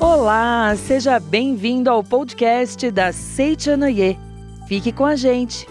Olá, seja bem-vindo ao podcast da Seichanoye. Fique com a gente.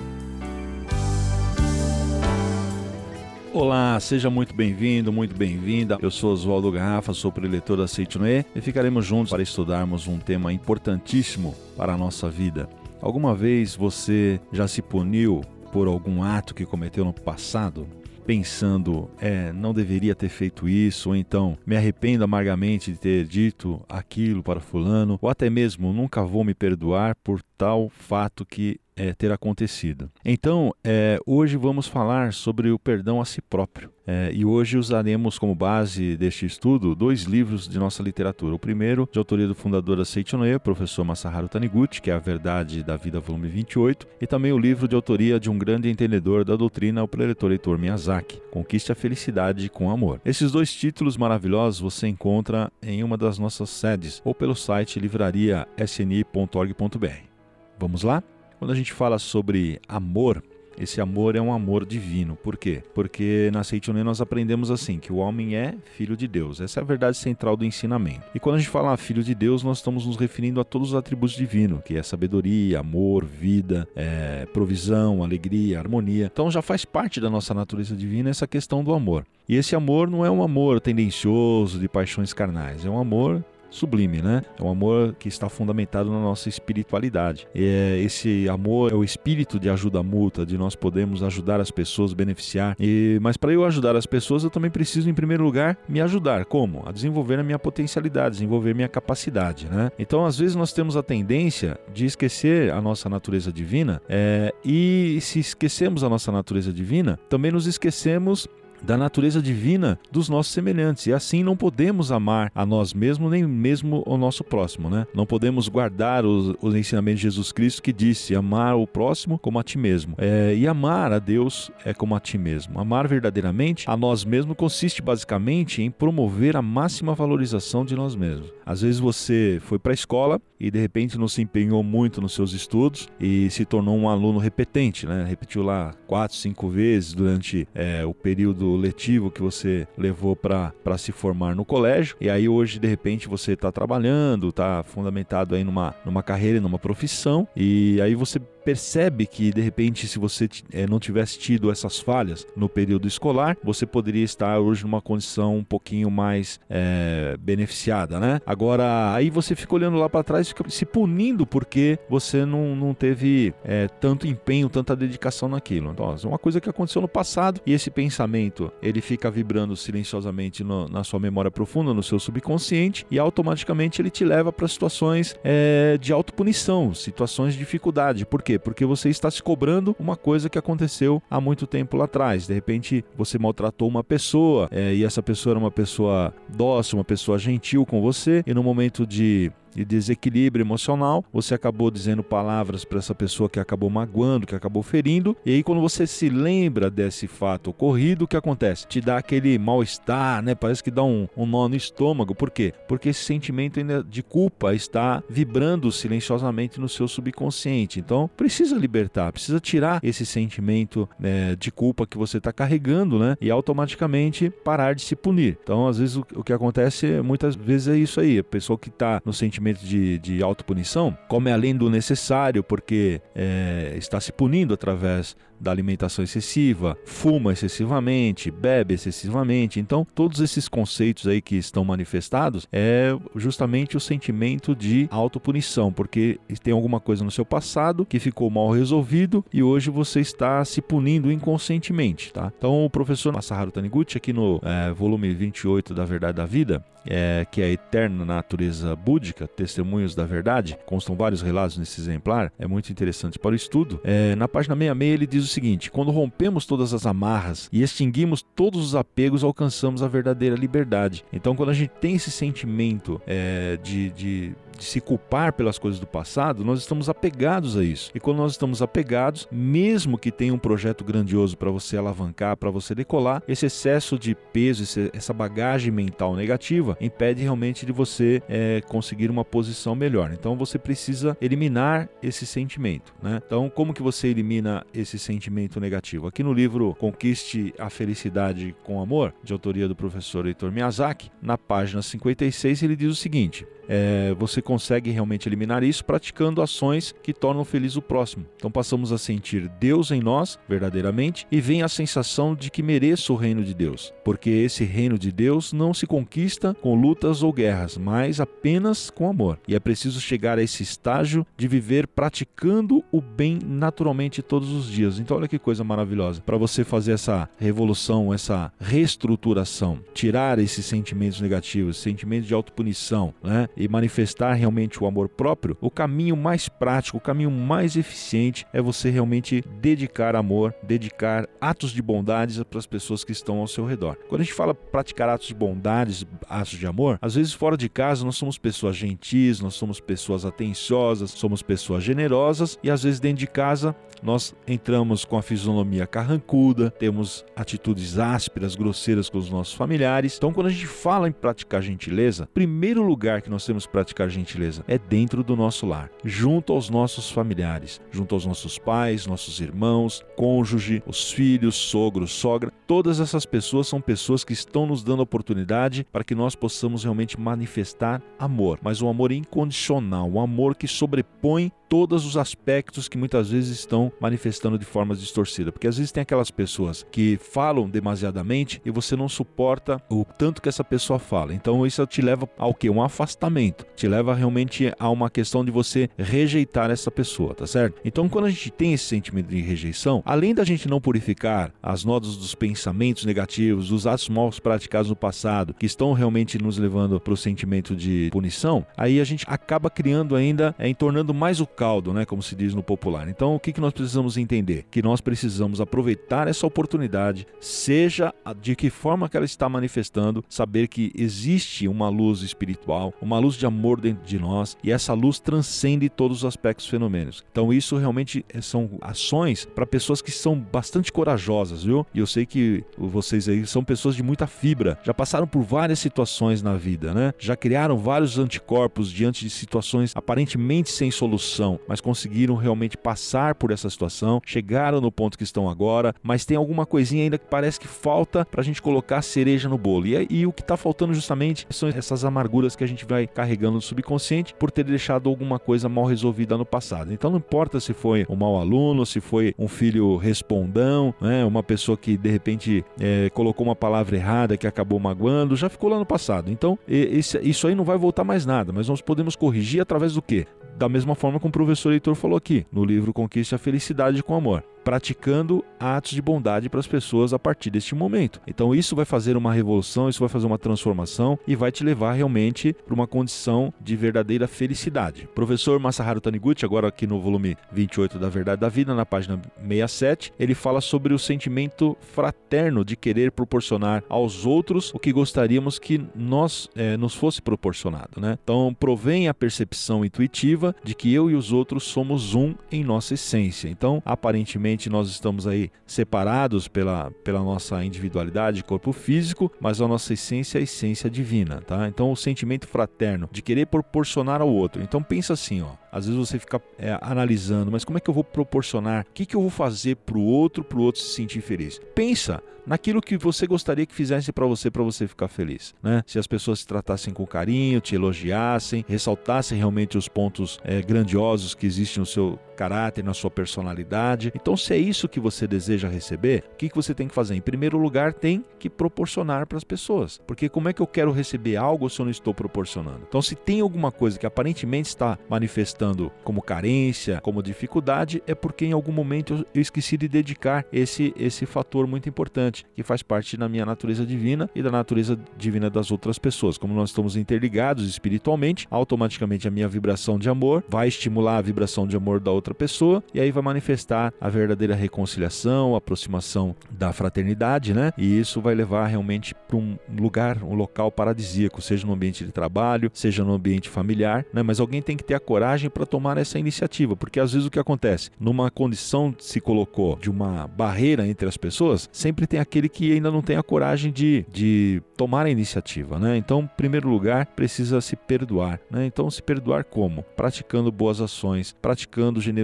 Olá, seja muito bem-vindo, muito bem-vinda. Eu sou Oswaldo Garrafa, sou preletor da Seitinoe e ficaremos juntos para estudarmos um tema importantíssimo para a nossa vida. Alguma vez você já se puniu por algum ato que cometeu no passado? Pensando, é, não deveria ter feito isso, ou então me arrependo amargamente de ter dito aquilo para fulano, ou até mesmo nunca vou me perdoar por tal fato que é, ter acontecido. Então, é, hoje vamos falar sobre o perdão a si próprio. É, e hoje usaremos como base deste estudo dois livros de nossa literatura. O primeiro, de autoria do fundador da Seichonoe, professor Masaharu Taniguchi, que é A Verdade da Vida, volume 28, e também o livro de autoria de um grande entendedor da doutrina, o preletor Heitor Miyazaki, Conquiste a Felicidade com Amor. Esses dois títulos maravilhosos você encontra em uma das nossas sedes ou pelo site livrariasni.org.br. Vamos lá? Quando a gente fala sobre amor, esse amor é um amor divino. Por quê? Porque na Seitonê nós aprendemos assim, que o homem é filho de Deus. Essa é a verdade central do ensinamento. E quando a gente fala filho de Deus, nós estamos nos referindo a todos os atributos divinos, que é sabedoria, amor, vida, é, provisão, alegria, harmonia. Então já faz parte da nossa natureza divina essa questão do amor. E esse amor não é um amor tendencioso de paixões carnais, é um amor sublime, né? É um amor que está fundamentado na nossa espiritualidade. É, esse amor é o espírito de ajuda mútua, de nós podemos ajudar as pessoas, beneficiar. E, mas para eu ajudar as pessoas, eu também preciso, em primeiro lugar, me ajudar. Como? A desenvolver a minha potencialidade, desenvolver minha capacidade, né? Então, às vezes, nós temos a tendência de esquecer a nossa natureza divina é, e se esquecemos a nossa natureza divina, também nos esquecemos da natureza divina dos nossos semelhantes. E assim não podemos amar a nós mesmos, nem mesmo o nosso próximo, né? Não podemos guardar os, os ensinamentos de Jesus Cristo que disse amar o próximo como a ti mesmo. É, e amar a Deus é como a ti mesmo. Amar verdadeiramente a nós mesmos consiste basicamente em promover a máxima valorização de nós mesmos. Às vezes você foi para a escola e de repente não se empenhou muito nos seus estudos e se tornou um aluno repetente, né? Repetiu lá quatro, cinco vezes durante é, o período letivo que você levou para se formar no colégio. E aí hoje, de repente, você está trabalhando, está fundamentado aí numa, numa carreira, numa profissão, e aí você percebe que de repente, se você é, não tivesse tido essas falhas no período escolar, você poderia estar hoje numa condição um pouquinho mais é, beneficiada, né? Agora, aí você fica olhando lá para trás fica se punindo porque você não, não teve é, tanto empenho, tanta dedicação naquilo. Então, é uma coisa que aconteceu no passado e esse pensamento ele fica vibrando silenciosamente no, na sua memória profunda, no seu subconsciente e automaticamente ele te leva para situações é, de autopunição, situações de dificuldade. Por quê? Porque você está se cobrando uma coisa que aconteceu há muito tempo lá atrás. De repente, você maltratou uma pessoa é, e essa pessoa era uma pessoa dócil, uma pessoa gentil com você, e no momento de de desequilíbrio emocional, você acabou dizendo palavras para essa pessoa que acabou magoando, que acabou ferindo, e aí quando você se lembra desse fato ocorrido, o que acontece? Te dá aquele mal-estar, né? Parece que dá um, um nó no estômago. Por quê? Porque esse sentimento de culpa está vibrando silenciosamente no seu subconsciente. Então, precisa libertar, precisa tirar esse sentimento né, de culpa que você está carregando, né? E automaticamente parar de se punir. Então, às vezes, o, o que acontece muitas vezes é isso aí. A pessoa que está no sentimento de, de autopunição, come além do necessário porque é, está se punindo através da alimentação excessiva, fuma excessivamente, bebe excessivamente. Então, todos esses conceitos aí que estão manifestados é justamente o sentimento de autopunição, porque tem alguma coisa no seu passado que ficou mal resolvido e hoje você está se punindo inconscientemente, tá? Então, o professor Masaharu Taniguchi, aqui no é, volume 28 da Verdade da Vida, é, que é a eterna natureza búdica, Testemunhos da Verdade, constam vários relatos nesse exemplar, é muito interessante para o estudo. É, na página 66 ele diz o seguinte: quando rompemos todas as amarras e extinguimos todos os apegos, alcançamos a verdadeira liberdade. Então, quando a gente tem esse sentimento é, de, de de se culpar pelas coisas do passado, nós estamos apegados a isso. E quando nós estamos apegados, mesmo que tenha um projeto grandioso para você alavancar, para você decolar, esse excesso de peso, essa bagagem mental negativa impede realmente de você é, conseguir uma posição melhor. Então você precisa eliminar esse sentimento. Né? Então, como que você elimina esse sentimento negativo? Aqui no livro Conquiste a Felicidade com Amor, de autoria do professor Heitor Miyazaki, na página 56, ele diz o seguinte: é, você consegue realmente eliminar isso praticando ações que tornam feliz o próximo. Então passamos a sentir Deus em nós, verdadeiramente, e vem a sensação de que mereço o reino de Deus, porque esse reino de Deus não se conquista com lutas ou guerras, mas apenas com amor. E é preciso chegar a esse estágio de viver praticando o bem naturalmente todos os dias. Então olha que coisa maravilhosa. Para você fazer essa revolução, essa reestruturação, tirar esses sentimentos negativos, sentimentos de autopunição, né? E manifestar realmente o amor próprio, o caminho mais prático, o caminho mais eficiente é você realmente dedicar amor, dedicar atos de bondades para as pessoas que estão ao seu redor. Quando a gente fala praticar atos de bondades, atos de amor, às vezes fora de casa nós somos pessoas gentis, nós somos pessoas atenciosas, somos pessoas generosas e às vezes dentro de casa nós entramos com a fisionomia carrancuda, temos atitudes ásperas, grosseiras com os nossos familiares. Então, quando a gente fala em praticar gentileza, primeiro lugar que nós que praticar gentileza é dentro do nosso lar, junto aos nossos familiares, junto aos nossos pais, nossos irmãos, cônjuge, os filhos, sogro, sogra. Todas essas pessoas são pessoas que estão nos dando oportunidade para que nós possamos realmente manifestar amor, mas um amor incondicional, um amor que sobrepõe todos os aspectos que muitas vezes estão manifestando de forma distorcida. Porque às vezes tem aquelas pessoas que falam demasiadamente e você não suporta o tanto que essa pessoa fala. Então isso te leva ao que? Um afastamento. Te leva realmente a uma questão de você rejeitar essa pessoa, tá certo? Então quando a gente tem esse sentimento de rejeição, além da gente não purificar as nodas dos pensamentos negativos, dos atos maus praticados no passado, que estão realmente nos levando para o sentimento de punição, aí a gente acaba criando ainda, é, tornando mais o caldo, né, como se diz no popular. Então, o que, que nós precisamos entender? Que nós precisamos aproveitar essa oportunidade, seja de que forma que ela está manifestando, saber que existe uma luz espiritual, uma luz de amor dentro de nós e essa luz transcende todos os aspectos fenômenos. Então, isso realmente eh, são ações para pessoas que são bastante corajosas, viu? E eu sei que vocês aí são pessoas de muita fibra, já passaram por várias situações na vida, né? Já criaram vários anticorpos diante de situações aparentemente sem solução situação, mas conseguiram realmente passar por essa situação, chegaram no ponto que estão agora, mas tem alguma coisinha ainda que parece que falta para a gente colocar cereja no bolo. E, e o que está faltando justamente são essas amarguras que a gente vai carregando no subconsciente por ter deixado alguma coisa mal resolvida no passado. Então não importa se foi um mau aluno, se foi um filho respondão, né, uma pessoa que de repente é, colocou uma palavra errada que acabou magoando, já ficou lá no passado. Então esse, isso aí não vai voltar mais nada, mas nós podemos corrigir através do quê? Da mesma forma como professor Heitor falou aqui, no livro Conquiste a Felicidade com Amor praticando atos de bondade para as pessoas a partir deste momento. Então isso vai fazer uma revolução, isso vai fazer uma transformação e vai te levar realmente para uma condição de verdadeira felicidade. Professor Masaharu Taniguchi, agora aqui no volume 28 da Verdade da Vida, na página 67, ele fala sobre o sentimento fraterno de querer proporcionar aos outros o que gostaríamos que nós é, nos fosse proporcionado, né? Então provém a percepção intuitiva de que eu e os outros somos um em nossa essência. Então aparentemente nós estamos aí separados pela, pela nossa individualidade, corpo físico, mas a nossa essência é a essência divina, tá? Então o sentimento fraterno de querer proporcionar ao outro. Então pensa assim, ó. Às vezes você fica é, analisando, mas como é que eu vou proporcionar? O que, que eu vou fazer para o outro, para o outro se sentir feliz? Pensa naquilo que você gostaria que fizesse para você, para você ficar feliz, né? Se as pessoas te tratassem com carinho, te elogiassem, ressaltassem realmente os pontos é, grandiosos que existem no seu caráter, na sua personalidade. Então, se é isso que você deseja receber, o que, que você tem que fazer? Em primeiro lugar, tem que proporcionar para as pessoas. Porque como é que eu quero receber algo se eu não estou proporcionando? Então, se tem alguma coisa que aparentemente está manifestando como carência, como dificuldade, é porque em algum momento eu esqueci de dedicar esse, esse fator muito importante, que faz parte da minha natureza divina e da natureza divina das outras pessoas. Como nós estamos interligados espiritualmente, automaticamente a minha vibração de amor vai estimular a vibração de amor da outra outra pessoa e aí vai manifestar a verdadeira reconciliação, a aproximação da fraternidade, né? E isso vai levar realmente para um lugar, um local paradisíaco, seja no ambiente de trabalho, seja no ambiente familiar, né? Mas alguém tem que ter a coragem para tomar essa iniciativa, porque às vezes o que acontece, numa condição se colocou de uma barreira entre as pessoas, sempre tem aquele que ainda não tem a coragem de, de tomar a iniciativa, né? Então, em primeiro lugar, precisa se perdoar, né? Então, se perdoar como? Praticando boas ações, praticando generosidade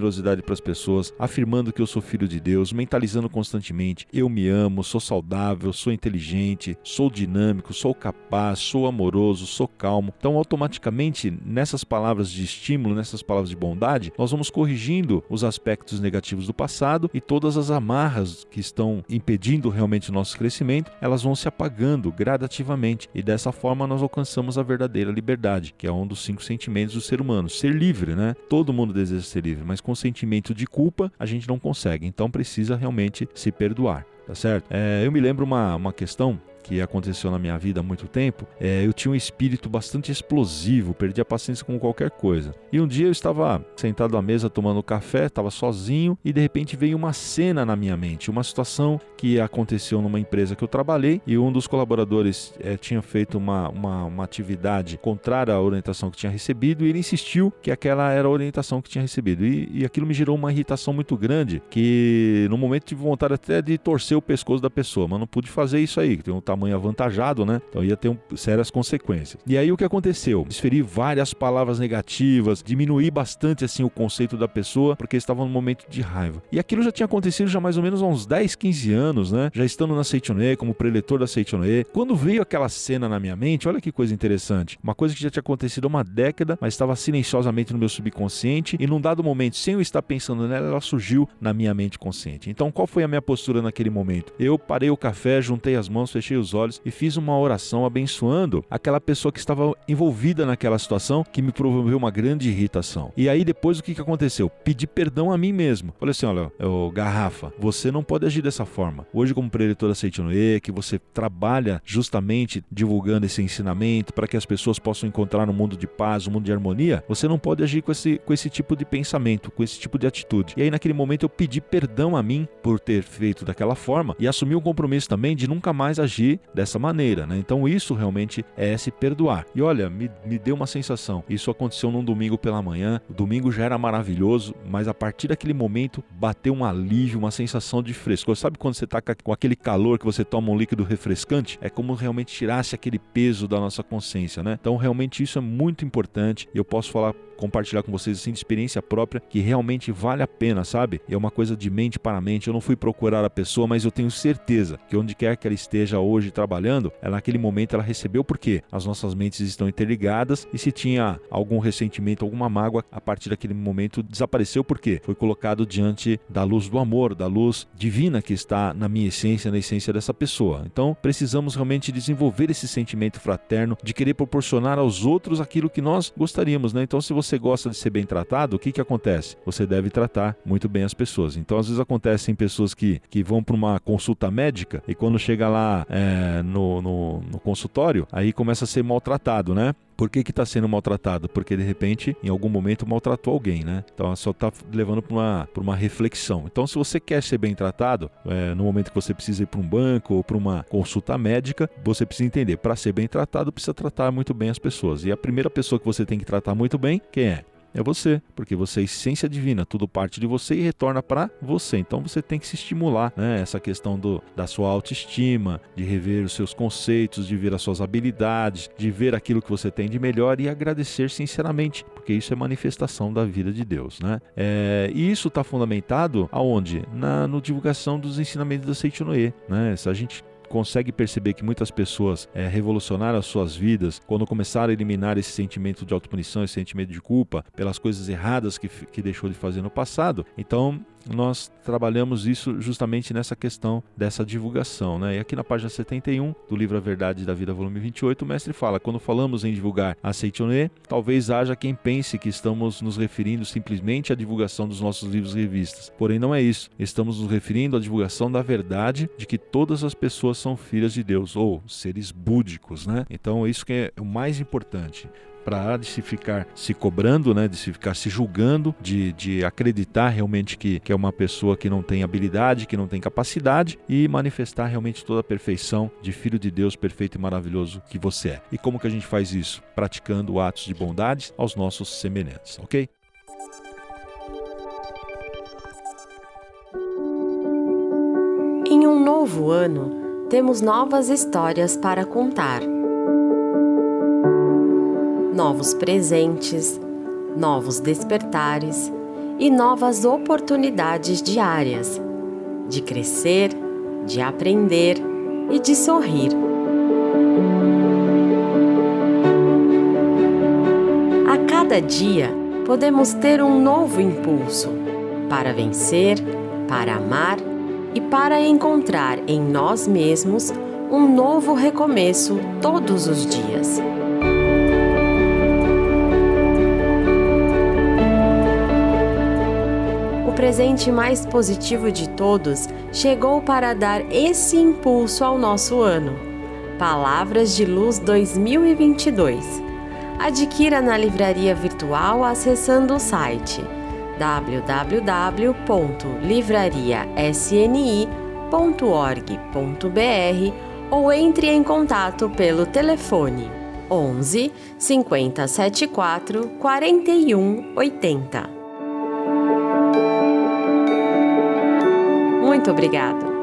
para as pessoas, afirmando que eu sou filho de Deus, mentalizando constantemente, eu me amo, sou saudável, sou inteligente, sou dinâmico, sou capaz, sou amoroso, sou calmo. Então, automaticamente, nessas palavras de estímulo, nessas palavras de bondade, nós vamos corrigindo os aspectos negativos do passado e todas as amarras que estão impedindo realmente o nosso crescimento, elas vão se apagando gradativamente e dessa forma nós alcançamos a verdadeira liberdade, que é um dos cinco sentimentos do ser humano, ser livre, né? Todo mundo deseja ser livre, mas com sentimento de culpa a gente não consegue, então precisa realmente se perdoar tá certo? É, eu me lembro uma, uma questão que aconteceu na minha vida há muito tempo, é, eu tinha um espírito bastante explosivo, perdi a paciência com qualquer coisa. E um dia eu estava sentado à mesa tomando café, estava sozinho e de repente veio uma cena na minha mente, uma situação que aconteceu numa empresa que eu trabalhei e um dos colaboradores é, tinha feito uma, uma, uma atividade contrária à orientação que tinha recebido e ele insistiu que aquela era a orientação que tinha recebido. E, e aquilo me gerou uma irritação muito grande que no momento tive vontade até de torcer o pescoço da pessoa, mas não pude fazer isso aí, que tem um tamanho avantajado, né? Então ia ter um, sérias consequências. E aí o que aconteceu? Desferi várias palavras negativas, diminuí bastante assim o conceito da pessoa, porque estava num momento de raiva. E aquilo já tinha acontecido já mais ou menos há uns 10, 15 anos, né? Já estando na Seitonê, como preletor da Seitonê. Quando veio aquela cena na minha mente, olha que coisa interessante. Uma coisa que já tinha acontecido há uma década, mas estava silenciosamente no meu subconsciente e num dado momento, sem eu estar pensando nela, ela surgiu na minha mente consciente. Então, qual foi a minha postura naquele momento? Eu parei o café, juntei as mãos, fechei os olhos e fiz uma oração abençoando aquela pessoa que estava envolvida naquela situação que me promoveu uma grande irritação. E aí depois o que, que aconteceu? Pedi perdão a mim mesmo. Falei assim, olha, eu, garrafa, você não pode agir dessa forma. Hoje como preletor da Seitonoe, que você trabalha justamente divulgando esse ensinamento para que as pessoas possam encontrar um mundo de paz, um mundo de harmonia, você não pode agir com esse, com esse tipo de pensamento, com esse tipo de atitude. E aí naquele momento eu pedi perdão a mim por ter feito daquela forma e assumi um compromisso também de nunca mais dessa maneira, né? Então isso realmente é se perdoar. E olha, me, me deu uma sensação. Isso aconteceu num domingo pela manhã. O domingo já era maravilhoso, mas a partir daquele momento bateu um alívio, uma sensação de frescor. Sabe quando você tá com aquele calor que você toma um líquido refrescante? É como realmente tirasse aquele peso da nossa consciência, né? Então realmente isso é muito importante. Eu posso falar compartilhar com vocês assim de experiência própria que realmente vale a pena, sabe? É uma coisa de mente para mente. Eu não fui procurar a pessoa, mas eu tenho certeza que onde quer que ela esteja hoje trabalhando, ela naquele momento ela recebeu porque as nossas mentes estão interligadas e se tinha algum ressentimento, alguma mágoa, a partir daquele momento desapareceu porque foi colocado diante da luz do amor, da luz divina que está na minha essência, na essência dessa pessoa. Então, precisamos realmente desenvolver esse sentimento fraterno de querer proporcionar aos outros aquilo que nós gostaríamos, né? Então, se você você gosta de ser bem tratado, o que, que acontece? Você deve tratar muito bem as pessoas. Então, às vezes acontecem pessoas que, que vão para uma consulta médica e quando chega lá é, no, no, no consultório, aí começa a ser maltratado, né? Por que está sendo maltratado? Porque de repente, em algum momento, maltratou alguém, né? Então só está levando para uma, uma reflexão. Então, se você quer ser bem tratado, é, no momento que você precisa ir para um banco ou para uma consulta médica, você precisa entender: para ser bem tratado, precisa tratar muito bem as pessoas. E a primeira pessoa que você tem que tratar muito bem, quem é? É você, porque você é essência divina, tudo parte de você e retorna para você. Então você tem que se estimular, né? Essa questão do, da sua autoestima, de rever os seus conceitos, de ver as suas habilidades, de ver aquilo que você tem de melhor e agradecer sinceramente, porque isso é manifestação da vida de Deus, né? É, e isso está fundamentado aonde? Na no divulgação dos ensinamentos da Seichonoye, né? Se a gente consegue perceber que muitas pessoas é, revolucionaram as suas vidas quando começaram a eliminar esse sentimento de autopunição, esse sentimento de culpa pelas coisas erradas que, que deixou de fazer no passado. Então, nós trabalhamos isso justamente nessa questão dessa divulgação. Né? E aqui na página 71 do livro A Verdade da Vida, volume 28, o mestre fala: quando falamos em divulgar a Seitonê, talvez haja quem pense que estamos nos referindo simplesmente à divulgação dos nossos livros e revistas. Porém, não é isso. Estamos nos referindo à divulgação da verdade de que todas as pessoas são filhas de Deus, ou seres búdicos. Né? Então, isso que é o mais importante Parar de se ficar se cobrando, né? De se ficar se julgando, de, de acreditar realmente que, que é uma pessoa que não tem habilidade, que não tem capacidade e manifestar realmente toda a perfeição de filho de Deus perfeito e maravilhoso que você é. E como que a gente faz isso? Praticando atos de bondade aos nossos semelhantes, ok? Em um novo ano, temos novas histórias para contar. Novos presentes, novos despertares e novas oportunidades diárias de crescer, de aprender e de sorrir. A cada dia, podemos ter um novo impulso para vencer, para amar e para encontrar em nós mesmos um novo recomeço todos os dias. Presente mais positivo de todos chegou para dar esse impulso ao nosso ano. Palavras de Luz 2022. Adquira na livraria virtual acessando o site www.livrariasni.org.br ou entre em contato pelo telefone 11 50 74 41 80. Muito obrigado.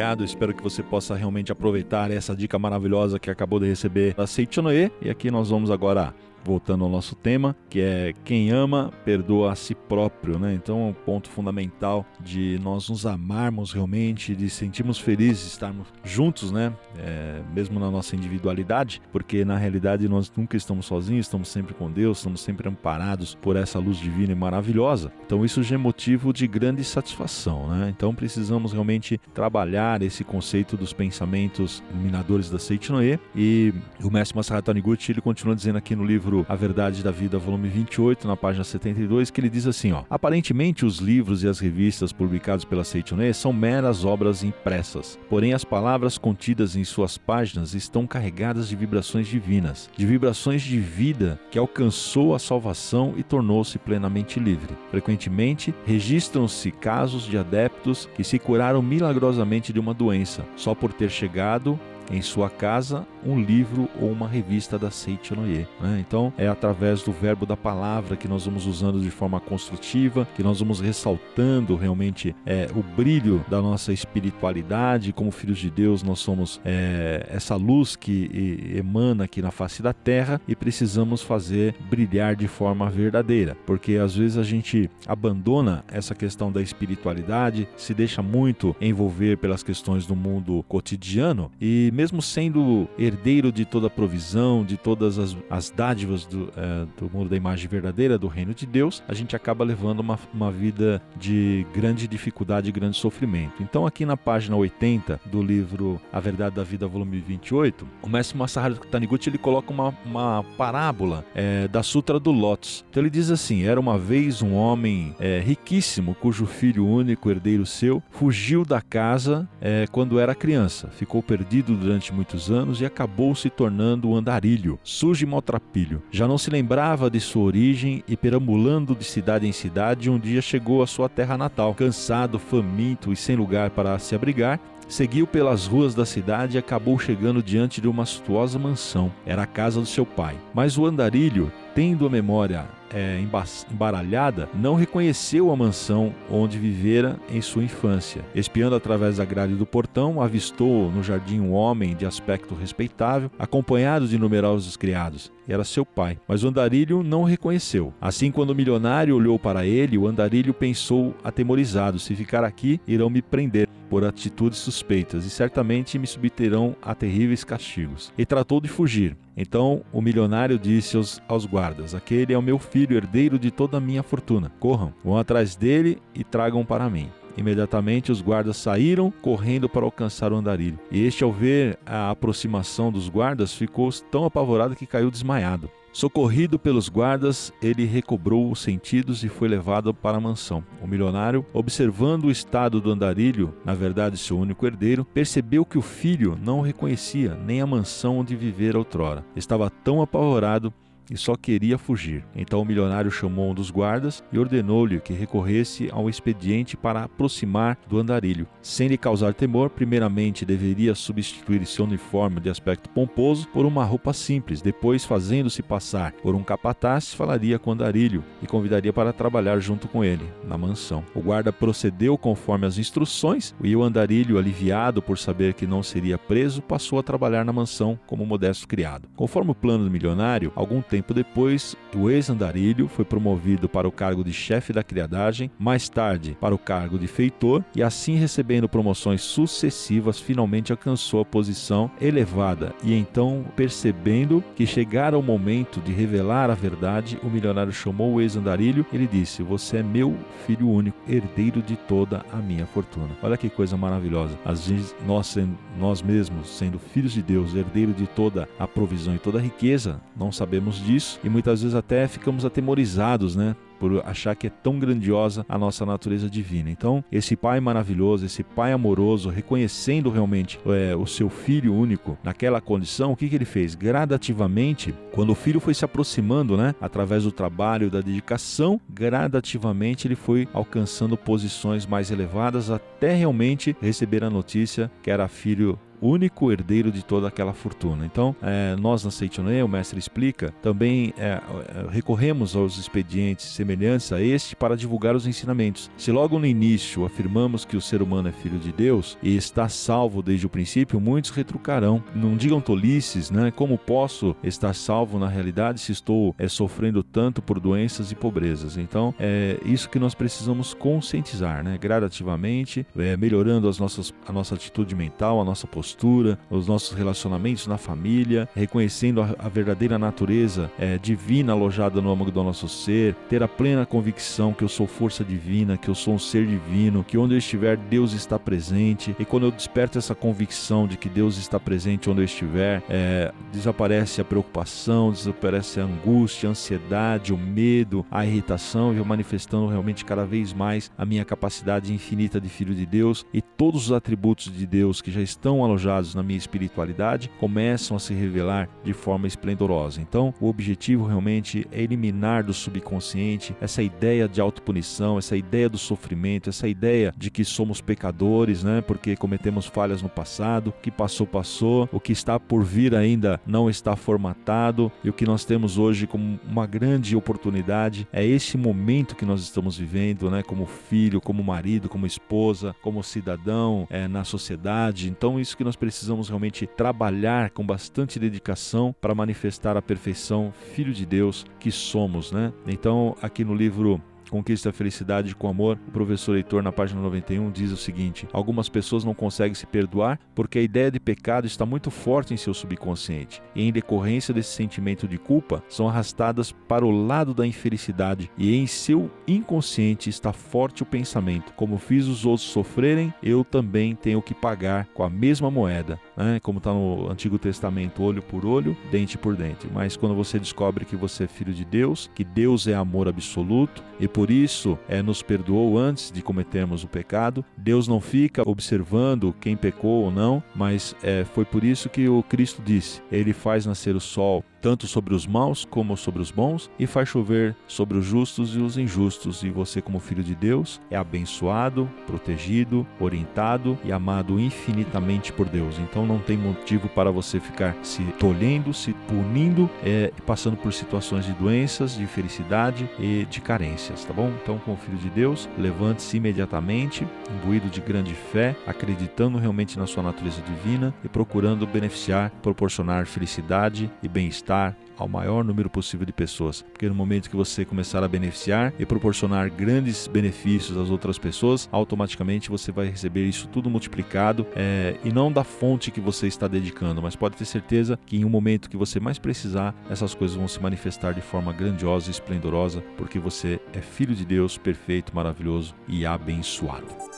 obrigado. Espero que você possa realmente aproveitar essa dica maravilhosa que acabou de receber da Seichonoe. E aqui nós vamos agora voltando ao nosso tema, que é quem ama perdoa a si próprio, né? Então é um ponto fundamental de nós nos amarmos realmente, de sentirmos felizes estarmos juntos, né? É, mesmo na nossa individualidade, porque na realidade nós nunca estamos sozinhos, estamos sempre com Deus, estamos sempre amparados por essa luz divina e maravilhosa. Então isso já é motivo de grande satisfação, né? Então precisamos realmente trabalhar esse conceito dos pensamentos minadores da Seitinoe e o mestre Masaharu Taniguchi ele continua dizendo aqui no livro livro A Verdade da Vida, volume 28, na página 72, que ele diz assim, ó: Aparentemente os livros e as revistas publicados pela Seitonê são meras obras impressas, porém as palavras contidas em suas páginas estão carregadas de vibrações divinas, de vibrações de vida que alcançou a salvação e tornou-se plenamente livre. Frequentemente registram-se casos de adeptos que se curaram milagrosamente de uma doença, só por ter chegado em sua casa um livro ou uma revista da Seichonoye. Né? Então é através do verbo da palavra que nós vamos usando de forma construtiva, que nós vamos ressaltando realmente é, o brilho da nossa espiritualidade. Como filhos de Deus, nós somos é, essa luz que emana aqui na face da terra e precisamos fazer brilhar de forma verdadeira, porque às vezes a gente abandona essa questão da espiritualidade, se deixa muito envolver pelas questões do mundo cotidiano e mesmo sendo herdeiro de toda a provisão, de todas as, as dádivas do, é, do mundo da imagem verdadeira, do reino de Deus, a gente acaba levando uma, uma vida de grande dificuldade e grande sofrimento. Então, aqui na página 80 do livro A Verdade da Vida, volume 28, o mestre Masaharu Taniguchi ele coloca uma, uma parábola é, da Sutra do Lotus. Então, ele diz assim: Era uma vez um homem é, riquíssimo, cujo filho único, herdeiro seu, fugiu da casa é, quando era criança, ficou perdido durante durante muitos anos e acabou se tornando um andarilho, sujo e maltrapilho. Já não se lembrava de sua origem e, perambulando de cidade em cidade, um dia chegou à sua terra natal. Cansado, faminto e sem lugar para se abrigar, seguiu pelas ruas da cidade e acabou chegando diante de uma suntuosa mansão. Era a casa do seu pai. Mas o andarilho, tendo a memória é, embaralhada, não reconheceu a mansão onde vivera em sua infância. Espiando através da grade do portão, avistou no jardim um homem de aspecto respeitável, acompanhado de numerosos criados. Era seu pai, mas o andarilho não o reconheceu. Assim, quando o milionário olhou para ele, o andarilho pensou atemorizado: se ficar aqui, irão me prender por atitudes suspeitas e certamente me subterão a terríveis castigos. E tratou de fugir. Então o milionário disse aos, aos guardas: Aquele é o meu filho, herdeiro de toda a minha fortuna. Corram, vão atrás dele e tragam para mim. Imediatamente os guardas saíram correndo para alcançar o andarilho. E este, ao ver a aproximação dos guardas, ficou tão apavorado que caiu desmaiado. Socorrido pelos guardas, ele recobrou os sentidos e foi levado para a mansão. O milionário, observando o estado do andarilho, na verdade seu único herdeiro, percebeu que o filho não o reconhecia nem a mansão onde vivera outrora. Estava tão apavorado e só queria fugir. Então o milionário chamou um dos guardas e ordenou-lhe que recorresse ao expediente para aproximar do andarilho. Sem lhe causar temor, primeiramente deveria substituir seu uniforme de aspecto pomposo por uma roupa simples. Depois, fazendo-se passar por um capataz, falaria com o andarilho e convidaria para trabalhar junto com ele na mansão. O guarda procedeu conforme as instruções e o andarilho, aliviado por saber que não seria preso, passou a trabalhar na mansão como modesto criado. Conforme o plano do milionário, algum tempo depois, o ex-andarilho foi promovido para o cargo de chefe da criadagem, mais tarde para o cargo de feitor, e assim recebendo promoções sucessivas, finalmente alcançou a posição elevada. E então, percebendo que chegara o momento de revelar a verdade, o milionário chamou o ex-andarilho e lhe disse: Você é meu filho único, herdeiro de toda a minha fortuna. Olha que coisa maravilhosa. Às vezes, nós, nós mesmos, sendo filhos de Deus, herdeiro de toda a provisão e toda a riqueza, não sabemos disso e muitas vezes até ficamos atemorizados, né? por achar que é tão grandiosa a nossa natureza divina. Então, esse pai maravilhoso, esse pai amoroso, reconhecendo realmente é, o seu filho único naquela condição, o que, que ele fez? Gradativamente, quando o filho foi se aproximando, né, através do trabalho, da dedicação, gradativamente ele foi alcançando posições mais elevadas até realmente receber a notícia que era filho único herdeiro de toda aquela fortuna. Então, é, nós na Seitonê, o mestre explica, também é, é, recorremos aos expedientes semelhantes a este para divulgar os ensinamentos. Se logo no início afirmamos que o ser humano é filho de Deus e está salvo desde o princípio, muitos retrucarão. Não digam tolices, né? Como posso estar salvo na realidade se estou é, sofrendo tanto por doenças e pobrezas? Então, é isso que nós precisamos conscientizar, né? Gradativamente, é, melhorando as nossas, a nossa atitude mental, a nossa postura postura, os nossos relacionamentos na família, reconhecendo a, a verdadeira natureza é, divina alojada no âmago do nosso ser, ter a plena convicção que eu sou força divina, que eu sou um ser divino, que onde eu estiver, Deus está presente. E quando eu desperto essa convicção de que Deus está presente onde eu estiver, é, desaparece a preocupação, desaparece a angústia, a ansiedade, o medo, a irritação, e eu manifestando realmente cada vez mais a minha capacidade infinita de filho de Deus e todos os atributos de Deus que já estão alojados alojados na minha espiritualidade começam a se revelar de forma esplendorosa. Então, o objetivo realmente é eliminar do subconsciente essa ideia de autopunição, essa ideia do sofrimento, essa ideia de que somos pecadores, né? Porque cometemos falhas no passado, o que passou passou, o que está por vir ainda não está formatado e o que nós temos hoje como uma grande oportunidade é esse momento que nós estamos vivendo, né? Como filho, como marido, como esposa, como cidadão é, na sociedade. Então isso que nós precisamos realmente trabalhar com bastante dedicação para manifestar a perfeição, filho de Deus que somos, né? Então, aqui no livro Conquista a Felicidade com Amor, o professor Heitor, na página 91, diz o seguinte: Algumas pessoas não conseguem se perdoar porque a ideia de pecado está muito forte em seu subconsciente, e em decorrência desse sentimento de culpa, são arrastadas para o lado da infelicidade, e em seu inconsciente está forte o pensamento: como fiz os outros sofrerem, eu também tenho que pagar com a mesma moeda, né? como está no Antigo Testamento, olho por olho, dente por dente. Mas quando você descobre que você é filho de Deus, que Deus é amor absoluto, e por isso é, nos perdoou antes de cometermos o pecado. Deus não fica observando quem pecou ou não, mas é, foi por isso que o Cristo disse: Ele faz nascer o sol tanto sobre os maus como sobre os bons, e faz chover sobre os justos e os injustos. E você, como filho de Deus, é abençoado, protegido, orientado e amado infinitamente por Deus. Então não tem motivo para você ficar se tolhendo, se punindo, é, passando por situações de doenças, de felicidade e de carências, tá bom? Então, como filho de Deus, levante-se imediatamente, imbuído de grande fé, acreditando realmente na sua natureza divina e procurando beneficiar, proporcionar felicidade e bem-estar estar ao maior número possível de pessoas. Porque no momento que você começar a beneficiar e proporcionar grandes benefícios às outras pessoas, automaticamente você vai receber isso tudo multiplicado é, e não da fonte que você está dedicando, mas pode ter certeza que em um momento que você mais precisar, essas coisas vão se manifestar de forma grandiosa e esplendorosa, porque você é filho de Deus, perfeito, maravilhoso e abençoado.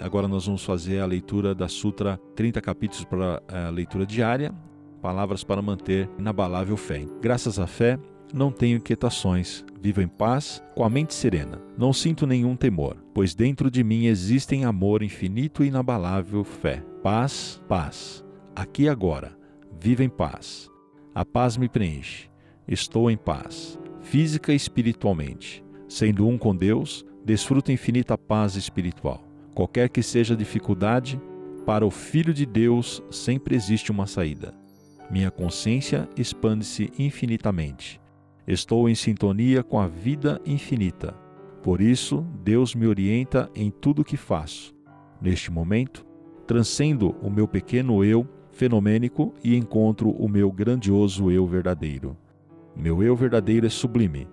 Agora nós vamos fazer a leitura da Sutra, 30 capítulos para a leitura diária. palavras para manter inabalável fé. Graças à fé, não tenho inquietações, vivo em paz, com a mente serena. Não sinto nenhum temor, pois dentro de mim existem amor infinito e inabalável fé. Paz, paz. Aqui e agora, vivo em paz. A paz me preenche. Estou em paz, física e espiritualmente. Sendo um com Deus, desfruto infinita paz espiritual. Qualquer que seja a dificuldade, para o Filho de Deus sempre existe uma saída. Minha consciência expande-se infinitamente. Estou em sintonia com a vida infinita. Por isso, Deus me orienta em tudo o que faço. Neste momento, transcendo o meu pequeno eu fenomênico e encontro o meu grandioso eu verdadeiro. Meu eu verdadeiro é sublime,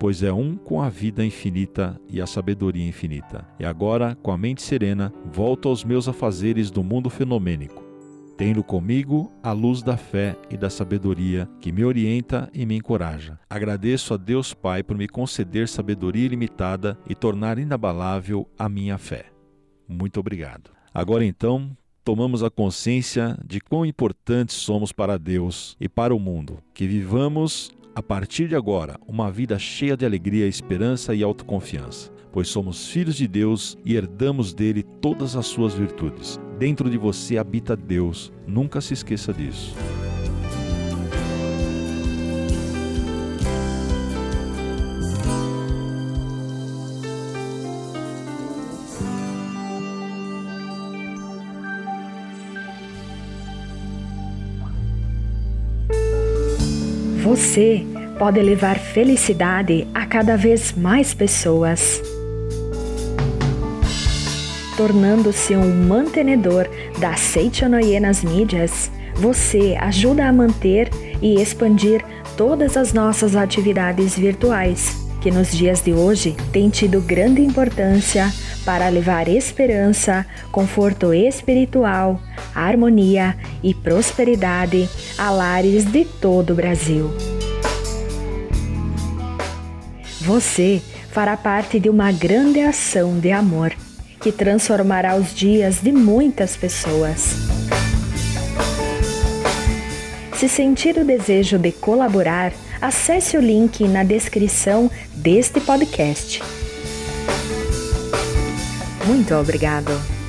pois é um com a vida infinita e a sabedoria infinita. E agora, com a mente serena, volto aos meus afazeres do mundo fenomênico, tendo comigo a luz da fé e da sabedoria que me orienta e me encoraja. Agradeço a Deus Pai por me conceder sabedoria ilimitada e tornar inabalável a minha fé. Muito obrigado. Agora então, tomamos a consciência de quão importantes somos para Deus e para o mundo, que vivamos a partir de agora, uma vida cheia de alegria, esperança e autoconfiança, pois somos filhos de Deus e herdamos dele todas as suas virtudes. Dentro de você habita Deus, nunca se esqueça disso. Você pode levar felicidade a cada vez mais pessoas. Tornando-se um mantenedor da Seichonoye nas mídias, você ajuda a manter e expandir todas as nossas atividades virtuais, que nos dias de hoje têm tido grande importância para levar esperança, conforto espiritual, harmonia e prosperidade a lares de todo o Brasil. Você fará parte de uma grande ação de amor que transformará os dias de muitas pessoas. Se sentir o desejo de colaborar, acesse o link na descrição deste podcast. Muito obrigado.